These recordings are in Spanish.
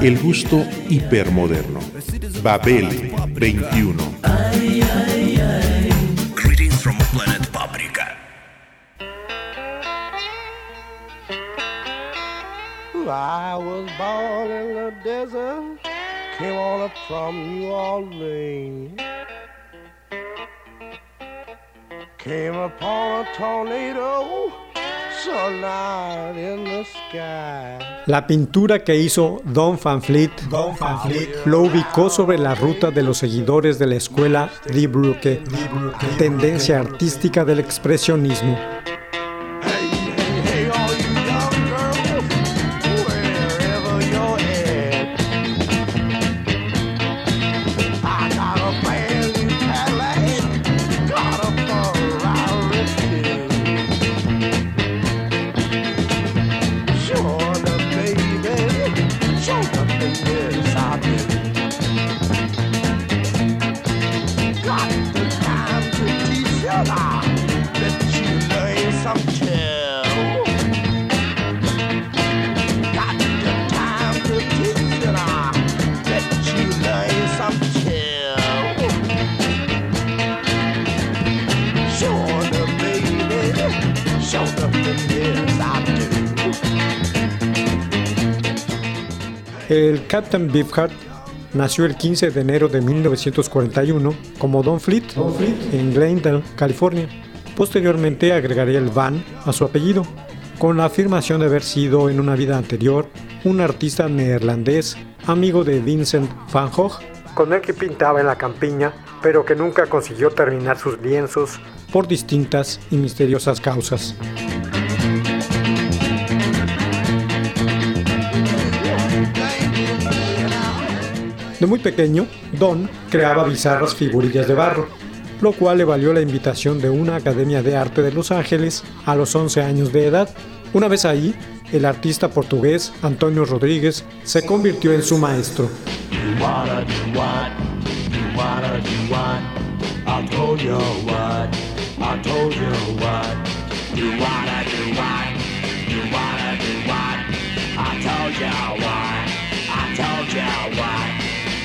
El gusto hipermoderno. Babel 21. Greetings from planet Paprika. I was born in the desert, came on up from New Orleans. Came upon a tornado, La pintura que hizo Don Van Fleet, lo ubicó sobre la ruta de los seguidores de la escuela Die Brücke, tendencia artística del expresionismo. El Captain Beefheart nació el 15 de enero de 1941 como Don Fleet, en Glendale, California. Posteriormente agregaría el Van a su apellido, con la afirmación de haber sido en una vida anterior un artista neerlandés, amigo de Vincent van Gogh, con el que pintaba en la campiña, pero que nunca consiguió terminar sus lienzos por distintas y misteriosas causas. De muy pequeño, Don creaba bizarras figurillas de barro, lo cual le valió la invitación de una academia de arte de Los Ángeles a los 11 años de edad. Una vez ahí, el artista portugués Antonio Rodríguez se convirtió en su maestro.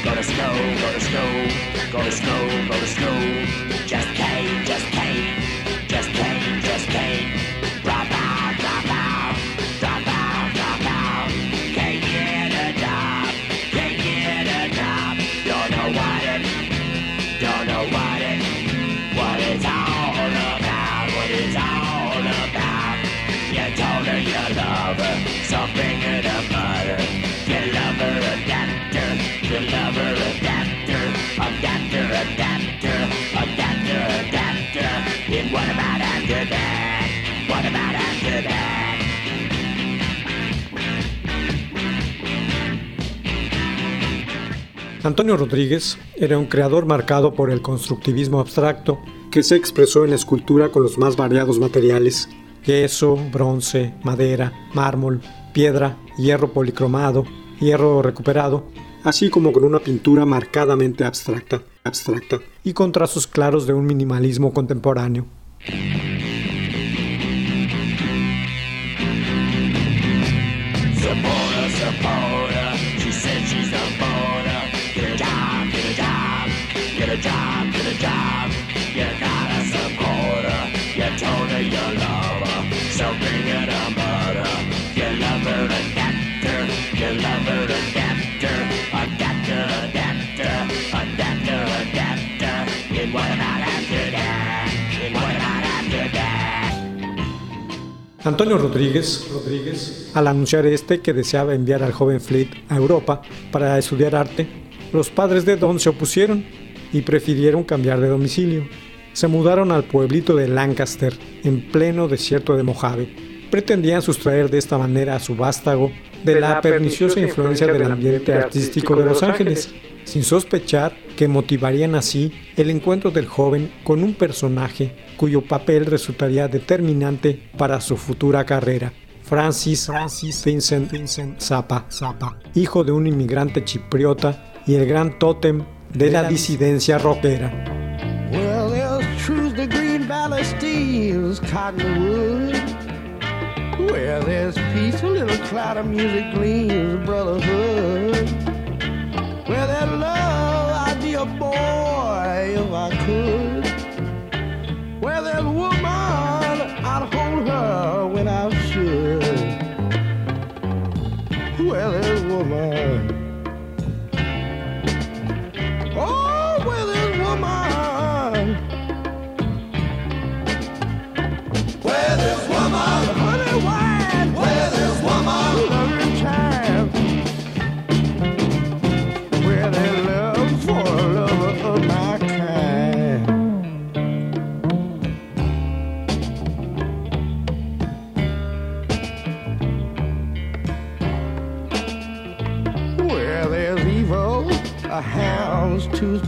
Gotta snow, gotta snow, gotta snow, gotta snow. Just came, just came. Antonio Rodríguez era un creador marcado por el constructivismo abstracto que se expresó en la escultura con los más variados materiales, yeso, bronce, madera, mármol, piedra, hierro policromado, hierro recuperado, así como con una pintura marcadamente abstracta, abstracta y con trazos claros de un minimalismo contemporáneo. Antonio Rodríguez, Rodríguez, al anunciar este que deseaba enviar al joven Fleet a Europa para estudiar arte, los padres de Don se opusieron y prefirieron cambiar de domicilio. Se mudaron al pueblito de Lancaster, en pleno desierto de Mojave, pretendían sustraer de esta manera a su vástago de la perniciosa influencia del ambiente artístico de Los Ángeles, sin sospechar que motivarían así el encuentro del joven con un personaje cuyo papel resultaría determinante para su futura carrera. Francis, Francis Vincent, Vincent Zappa, Zappa, hijo de un inmigrante chipriota y el gran tótem de la disidencia rockera. Well, there's truth to Green Valley Steve's Cottonwood. Where there's peace, a little cloud of music gleams, brotherhood. Where there's love, I'd be a boy if I could.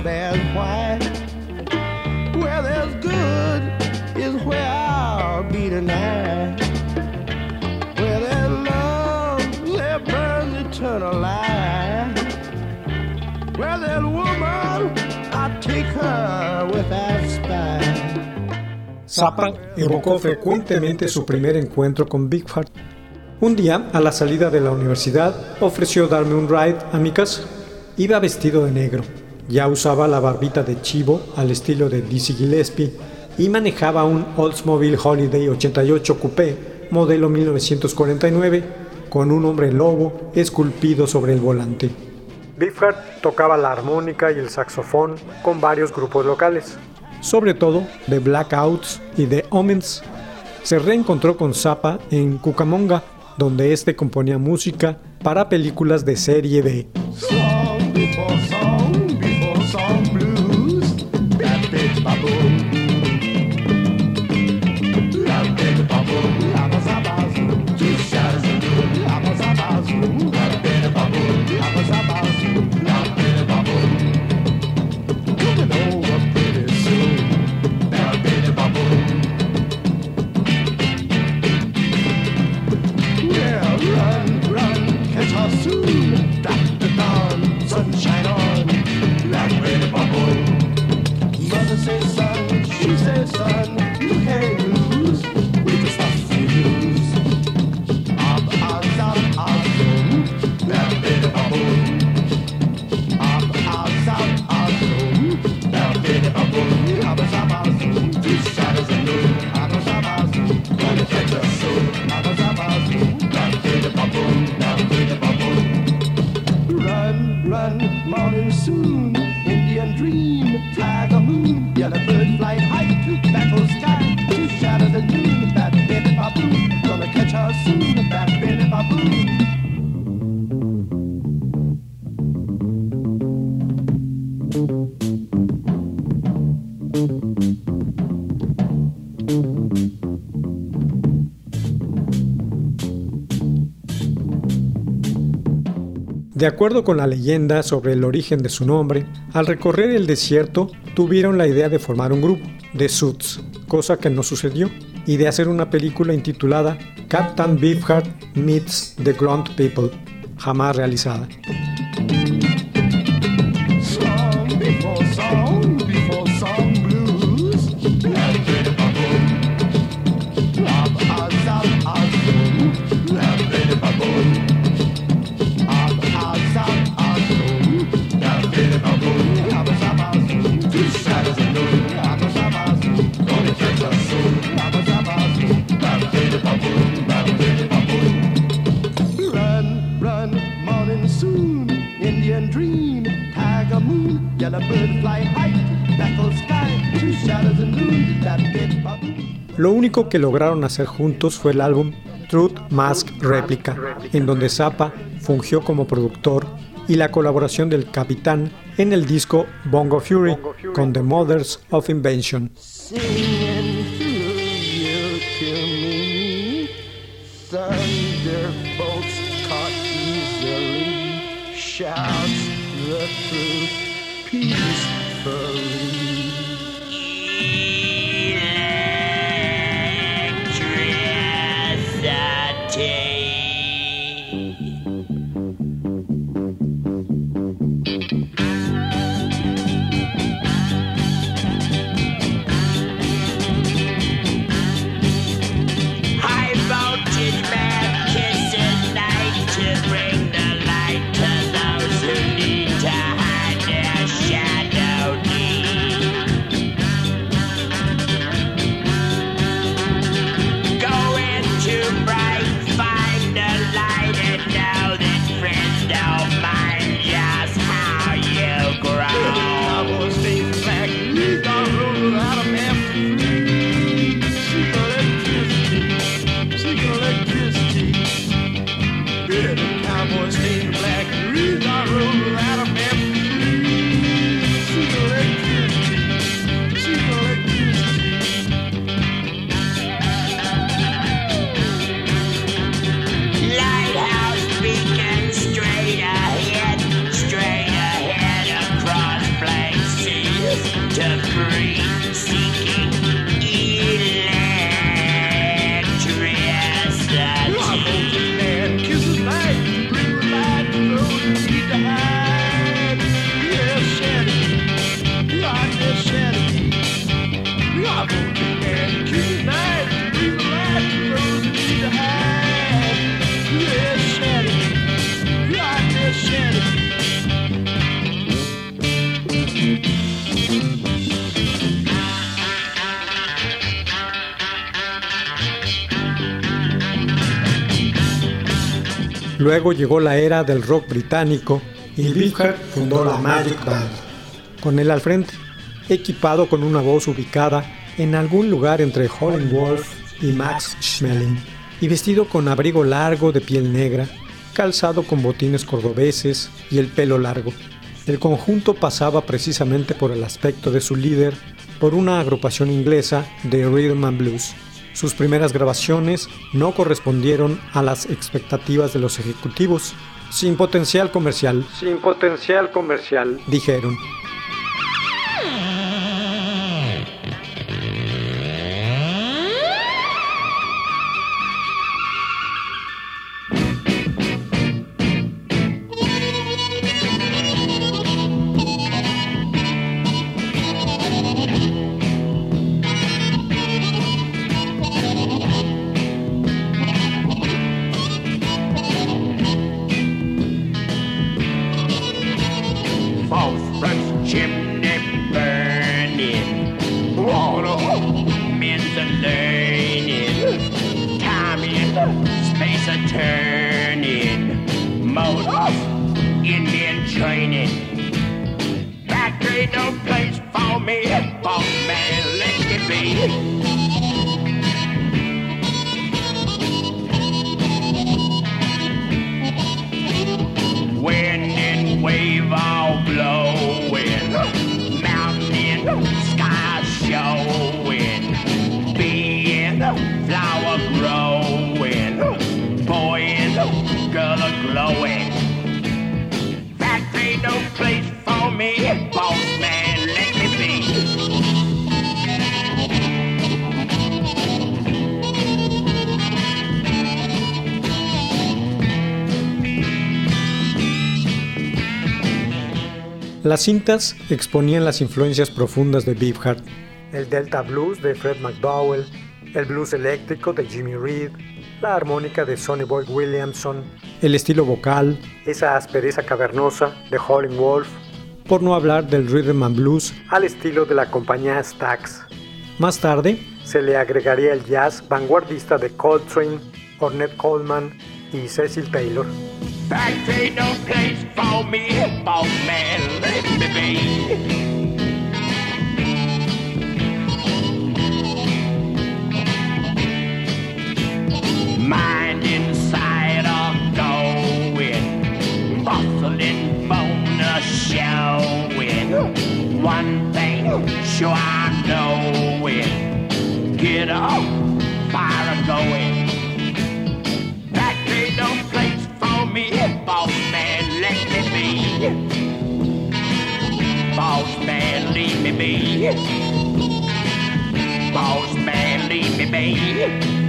Bears white. Where there's good is where I'll be tonight. Where there's love, there burns eternal light. Where there's woman, I take her without spite. Zappa evocó frecuentemente su primer encuentro con Big Fat. Un día, a la salida de la universidad, ofreció darme un ride a mi casa. Iba vestido de negro, ya usaba la barbita de chivo al estilo de Dizzy Gillespie y manejaba un Oldsmobile Holiday 88 Coupé modelo 1949 con un hombre lobo esculpido sobre el volante. Biffard tocaba la armónica y el saxofón con varios grupos locales, sobre todo de Blackouts y de Omens. Se reencontró con Zappa en Cucamonga, donde este componía música para películas de serie B. De acuerdo con la leyenda sobre el origen de su nombre, al recorrer el desierto tuvieron la idea de formar un grupo, The Suits, cosa que no sucedió, y de hacer una película intitulada Captain Beefheart Meets the Grunt People, jamás realizada. Lo único que lograron hacer juntos fue el álbum Truth Mask Replica, en donde Zappa fungió como productor y la colaboración del capitán en el disco Bongo Fury con The Mothers of Invention. Shouts the truth peacefully. Luego llegó la era del rock británico y Beefheart fundó la Magic Band, con él al frente, equipado con una voz ubicada en algún lugar entre Howlin' Wolf y Max Schmeling, y vestido con abrigo largo de piel negra, calzado con botines cordobeses y el pelo largo. El conjunto pasaba precisamente por el aspecto de su líder, por una agrupación inglesa de rhythm and blues. Sus primeras grabaciones no correspondieron a las expectativas de los ejecutivos. Sin potencial comercial. Sin potencial comercial. Dijeron. Space a turning. Motors, oh! Indian training. Factory no place for me. Boss man, let me be. Me, boss man, let me be. Las cintas exponían las influencias profundas de Beefheart, el Delta Blues de Fred McDowell, el blues eléctrico de Jimmy Reed, la armónica de Sonny Boy Williamson, el estilo vocal, esa aspereza cavernosa de Howlin' Wolf, por no hablar del rhythm and blues al estilo de la compañía Stax. Más tarde se le agregaría el jazz vanguardista de Coltrane, Ornette Coleman y Cecil Taylor. one thing, sure I know it. Get up, fire going. That ain't no place for me, boss man, let me be. Boss man, leave me be. Boss man, leave me be.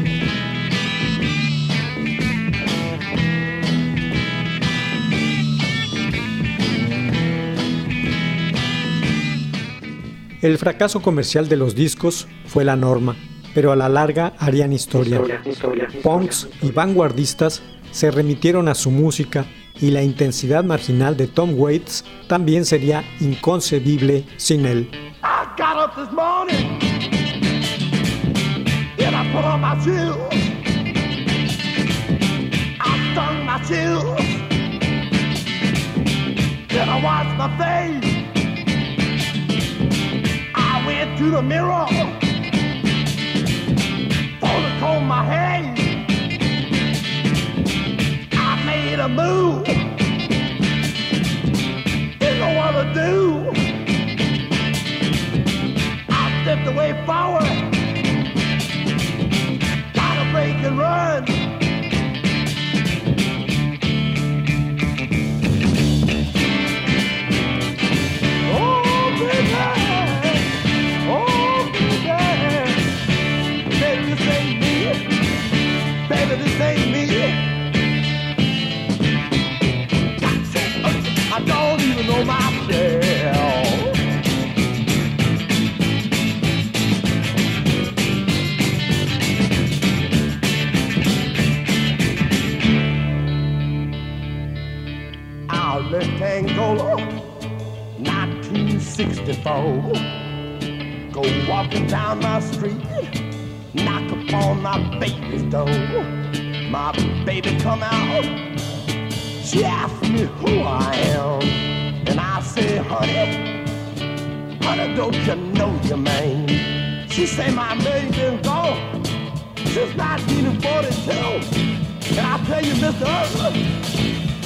El fracaso comercial de los discos fue la norma, pero a la larga harían historia. Punks y vanguardistas se remitieron a su música y la intensidad marginal de Tom Waits también sería inconcebible sin él. To the mirror. Thought to comb my hair. I made a move. Didn't know what to do. I stepped away forward. Ain't me. I don't even know myself. Outlet Angola, 1964. Go walking down my street, knock upon my baby's door. My baby come out, she asked me who I am, and I say, honey, honey, don't you know your man? She say my man been gone since 1942, and I tell you, Mr. Hustler,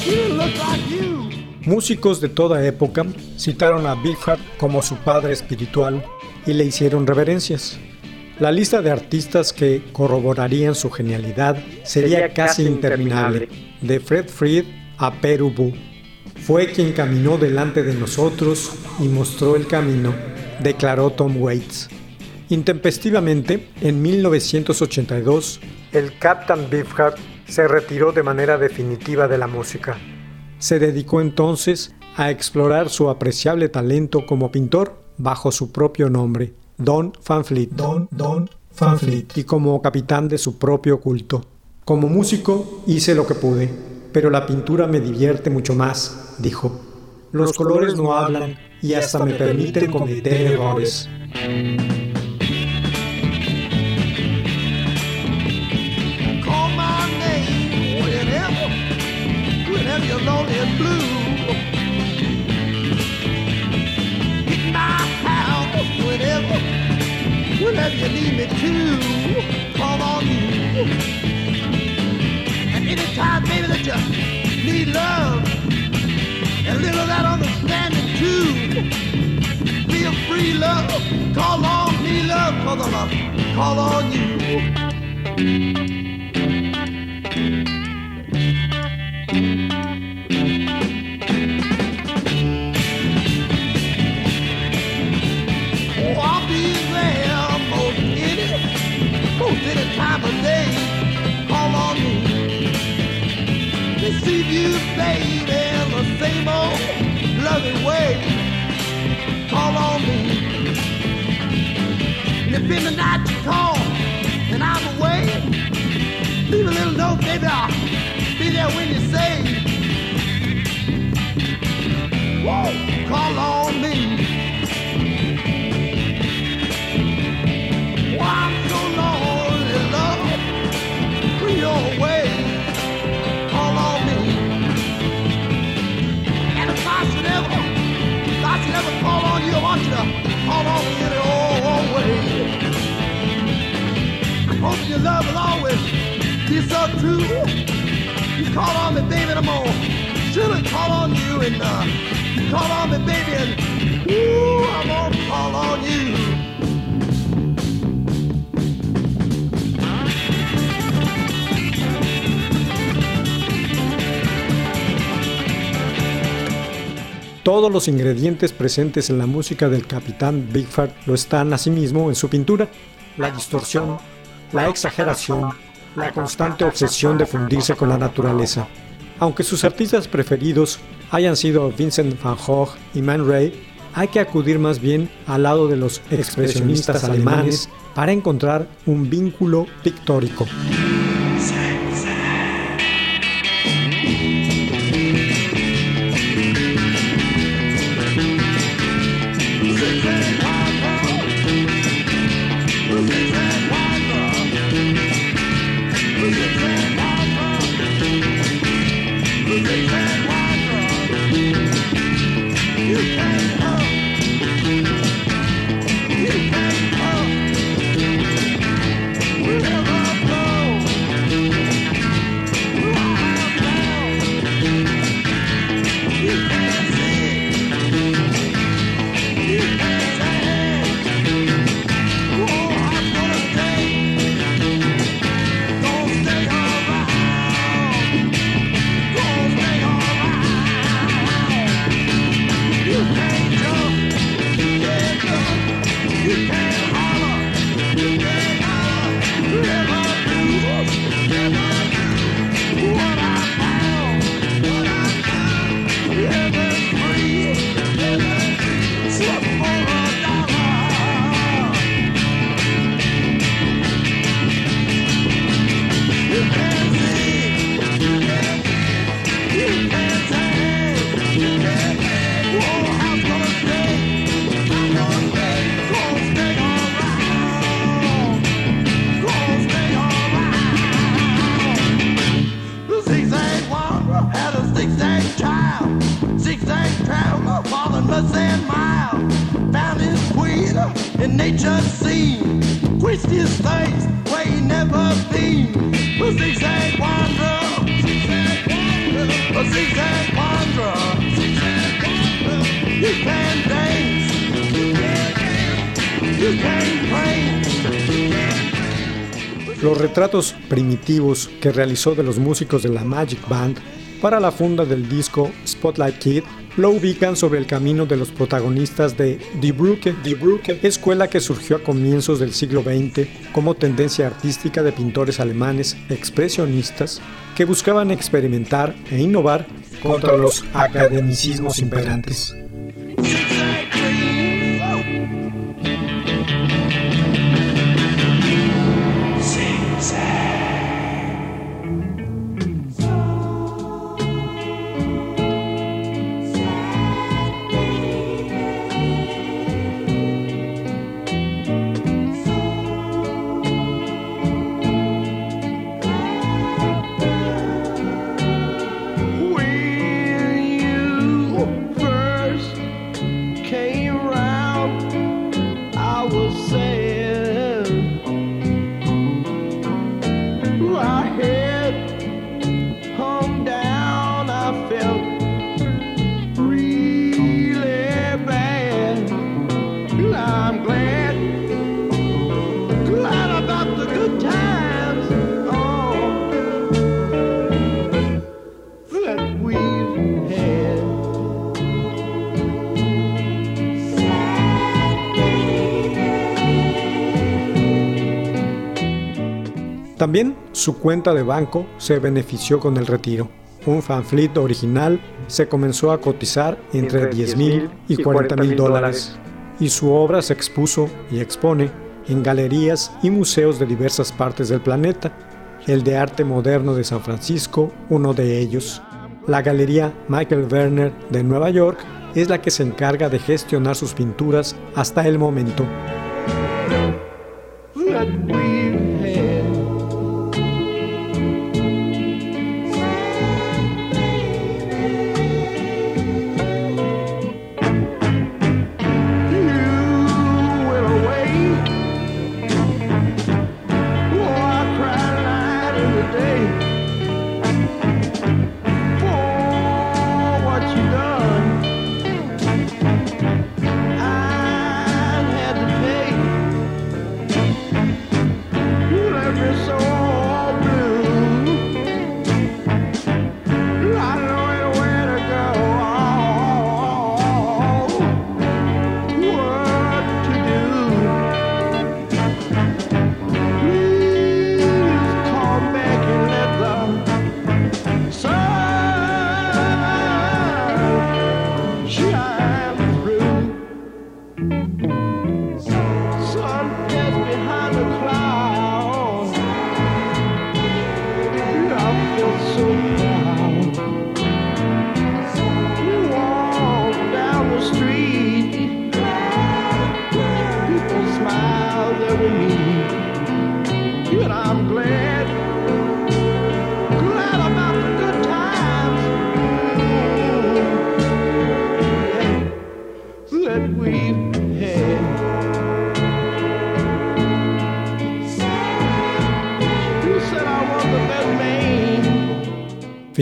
he look like you. Músicos de toda época citaron a Beefheart como su padre espiritual y le hicieron reverencias. La lista de artistas que corroborarían su genialidad sería casi interminable, de Fred Fried a Peru Bu. Fue quien caminó delante de nosotros y mostró el camino, declaró Tom Waits. Intempestivamente, en 1982, el Captain Beefheart se retiró de manera definitiva de la música. Se dedicó entonces a explorar su apreciable talento como pintor bajo su propio nombre, Don Van Fleet. Don, Don. Y como capitán de su propio culto. Como músico hice lo que pude, pero la pintura me divierte mucho más, dijo. Los colores no hablan y hasta me permiten cometer errores. And a little of that understanding too. Feel free, love. Call on me, love, cause I'm a call on you. In the night you call and I'm away, leave a little note, baby. I'll be there when you say. Whoa, call on me. And I call on you, I want you to call on me hoping your love will always be so true. You call on me, baby, and I'm gonna surely call on you, and uh, you call on me, baby, and ooh, I'm gonna call on you. Todos los ingredientes presentes en la música del capitán Bigford lo están asimismo en su pintura. La distorsión, la exageración, la constante obsesión de fundirse con la naturaleza. Aunque sus artistas preferidos hayan sido Vincent van Gogh y Man Ray, hay que acudir más bien al lado de los expresionistas alemanes para encontrar un vínculo pictórico. Retratos primitivos que realizó de los músicos de la Magic Band para la funda del disco Spotlight Kid lo ubican sobre el camino de los protagonistas de Die Brücke, Die Brücke, escuela que surgió a comienzos del siglo XX como tendencia artística de pintores alemanes expresionistas que buscaban experimentar e innovar contra los academicismos imperantes. También su cuenta de banco se benefició con el retiro. Un fanfleet original se comenzó a cotizar entre 10 mil y 40 mil dólares y su obra se expuso y expone en galerías y museos de diversas partes del planeta. El de arte moderno de San Francisco, uno de ellos. La Galería Michael Werner de Nueva York es la que se encarga de gestionar sus pinturas hasta el momento.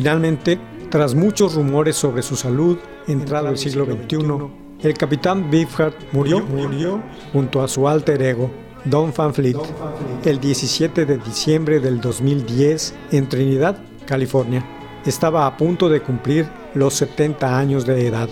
Finalmente, tras muchos rumores sobre su salud, entrado el siglo XXI, el capitán Beefheart murió, murió junto a su alter ego, Don Van Fleet, el 17 de diciembre del 2010 en Trinidad, California. Estaba a punto de cumplir los 70 años de edad.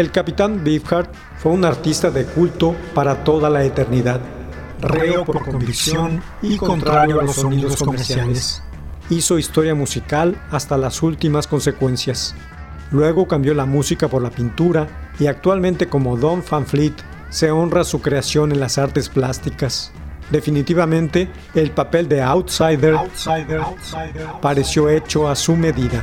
El capitán Beefheart fue un artista de culto para toda la eternidad, reo por convicción y contrario a los sonidos comerciales. Hizo historia musical hasta las últimas consecuencias. Luego cambió la música por la pintura y actualmente como Don Van Fleet se honra su creación en las artes plásticas. Definitivamente, el papel de outsider, pareció hecho a su medida.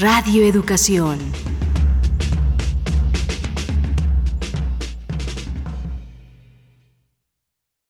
Radio Educación.